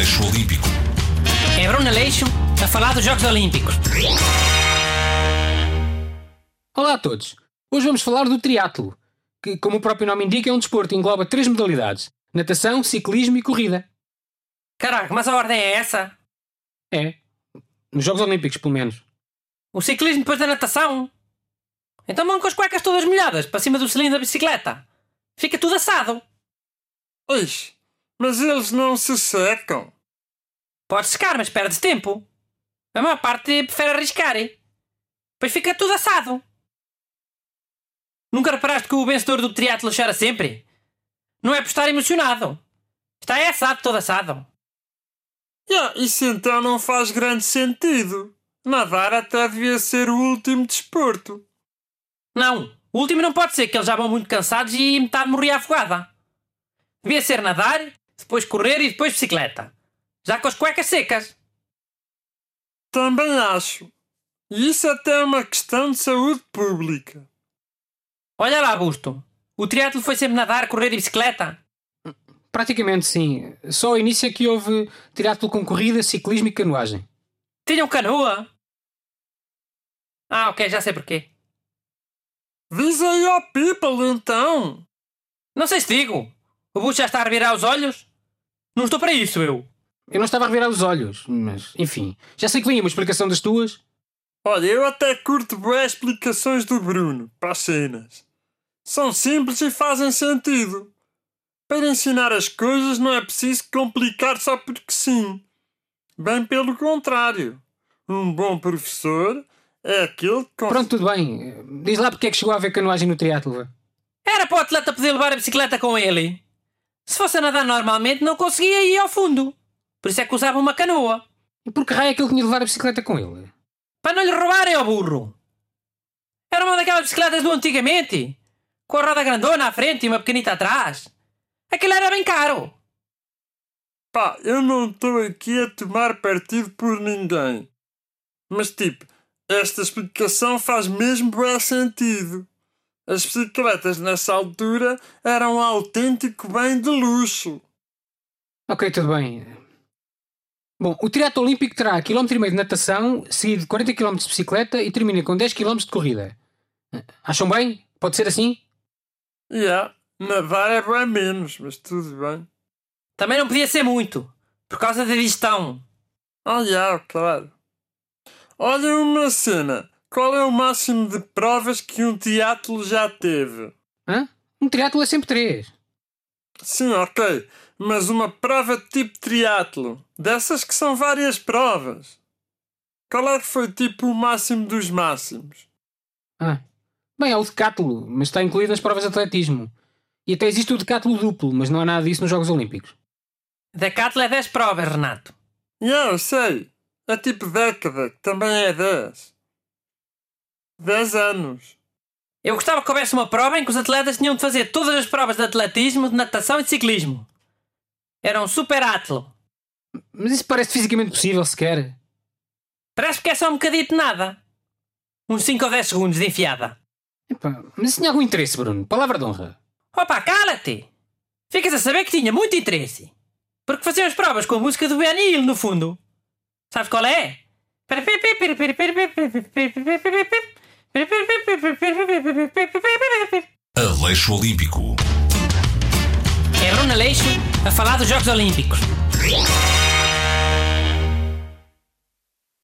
Aleixo Olímpico. É Bruno Aleixo a falar dos Jogos Olímpicos. Olá a todos! Hoje vamos falar do triatlo, que, como o próprio nome indica, é um desporto que engloba três modalidades: natação, ciclismo e corrida. Caraca, mas a ordem é essa? É. Nos Jogos Olímpicos, pelo menos. O ciclismo depois da natação? Então vão com as cuecas todas molhadas para cima do cilindro da bicicleta. Fica tudo assado. Ixi, mas eles não se secam. Pode secar, mas perde tempo. A maior parte prefere arriscar. Pois fica tudo assado. Nunca reparaste que o vencedor do triatlo chora sempre? Não é por estar emocionado. Está é assado, todo assado. Yeah, isso então não faz grande sentido. Nadar até devia ser o último desporto. Não, o último não pode ser, que eles já vão muito cansados e metade morria afogada. Devia ser nadar, depois correr e depois bicicleta. Já com as cuecas secas. Também acho. E isso até é uma questão de saúde pública. Olha lá, Augusto. O triatlo foi sempre nadar, correr e bicicleta. Praticamente sim. Só ao início é que houve triatlo com corrida, ciclismo e canoagem. Tinham canoa? Ah, ok, já sei porquê. Diz aí ao people então. Não sei se digo. O Bush já está a revirar os olhos? Não estou para isso, eu. Eu não estava a revirar os olhos, mas enfim. Já sei que vem uma explicação das tuas. Olha, eu até curto bem as explicações do Bruno para as cenas. São simples e fazem sentido. Para ensinar as coisas não é preciso complicar só porque sim. Bem pelo contrário. Um bom professor é aquele que... cons- Pronto, tudo bem. Diz lá porque é que chegou a haver canoagem no triatlo. Era para o atleta poder levar a bicicleta com ele. Se fosse a nadar normalmente, não conseguia ir ao fundo. Por isso é que usava uma canoa. E por que raio é que ele tinha de levar a bicicleta com ele? Para não lhe roubarem ao burro. Era uma daquelas bicicletas do antigamente. Com a roda grandona à frente e uma pequenita atrás. Aquilo era bem caro. Pá, eu não estou aqui a tomar partido por ninguém. Mas tipo, esta explicação faz mesmo bem sentido. As bicicletas nessa altura eram um autêntico bem de luxo. Ok, tudo bem. Bom, o triatlo olímpico terá quilómetro e meio de natação, seguido de 40 km de bicicleta e termina com 10 km de corrida. Acham bem? Pode ser assim? Yeah, nadar é bem menos, mas tudo bem. Também não podia ser muito. Por causa da digestão. Ah, yeah, claro. Olha uma cena. Qual é o máximo de provas que um teatro já teve? Hã? Um triatlo é sempre 3. Sim, ok. Mas uma prova tipo triatlo. Dessas que são várias provas. Qual é que foi tipo o máximo dos máximos? Ah. Bem, há o decatlo, mas está incluído nas provas de atletismo. E até existe o decatlo duplo, mas não há nada disso nos Jogos Olímpicos. Decathlon é 10 provas, Renato. Yeah, eu sei. É tipo década, que também é 10. 10 anos. Eu gostava que houvesse uma prova em que os atletas tinham de fazer todas as provas de atletismo, de natação e de ciclismo. Era um super atlo. Mas isso parece fisicamente possível, sequer. Parece que é só um bocadinho de nada. Uns 5 ou 10 segundos de enfiada. Epá, mas isso tinha algum interesse, Bruno. Palavra de honra. Opa, cala-te! Ficas a saber que tinha muito interesse. Porque faziam as provas com a música do Benny no fundo. Sabes qual é? Aleixo Olímpico. É Bruno Aleixo a falar dos Jogos Olímpicos.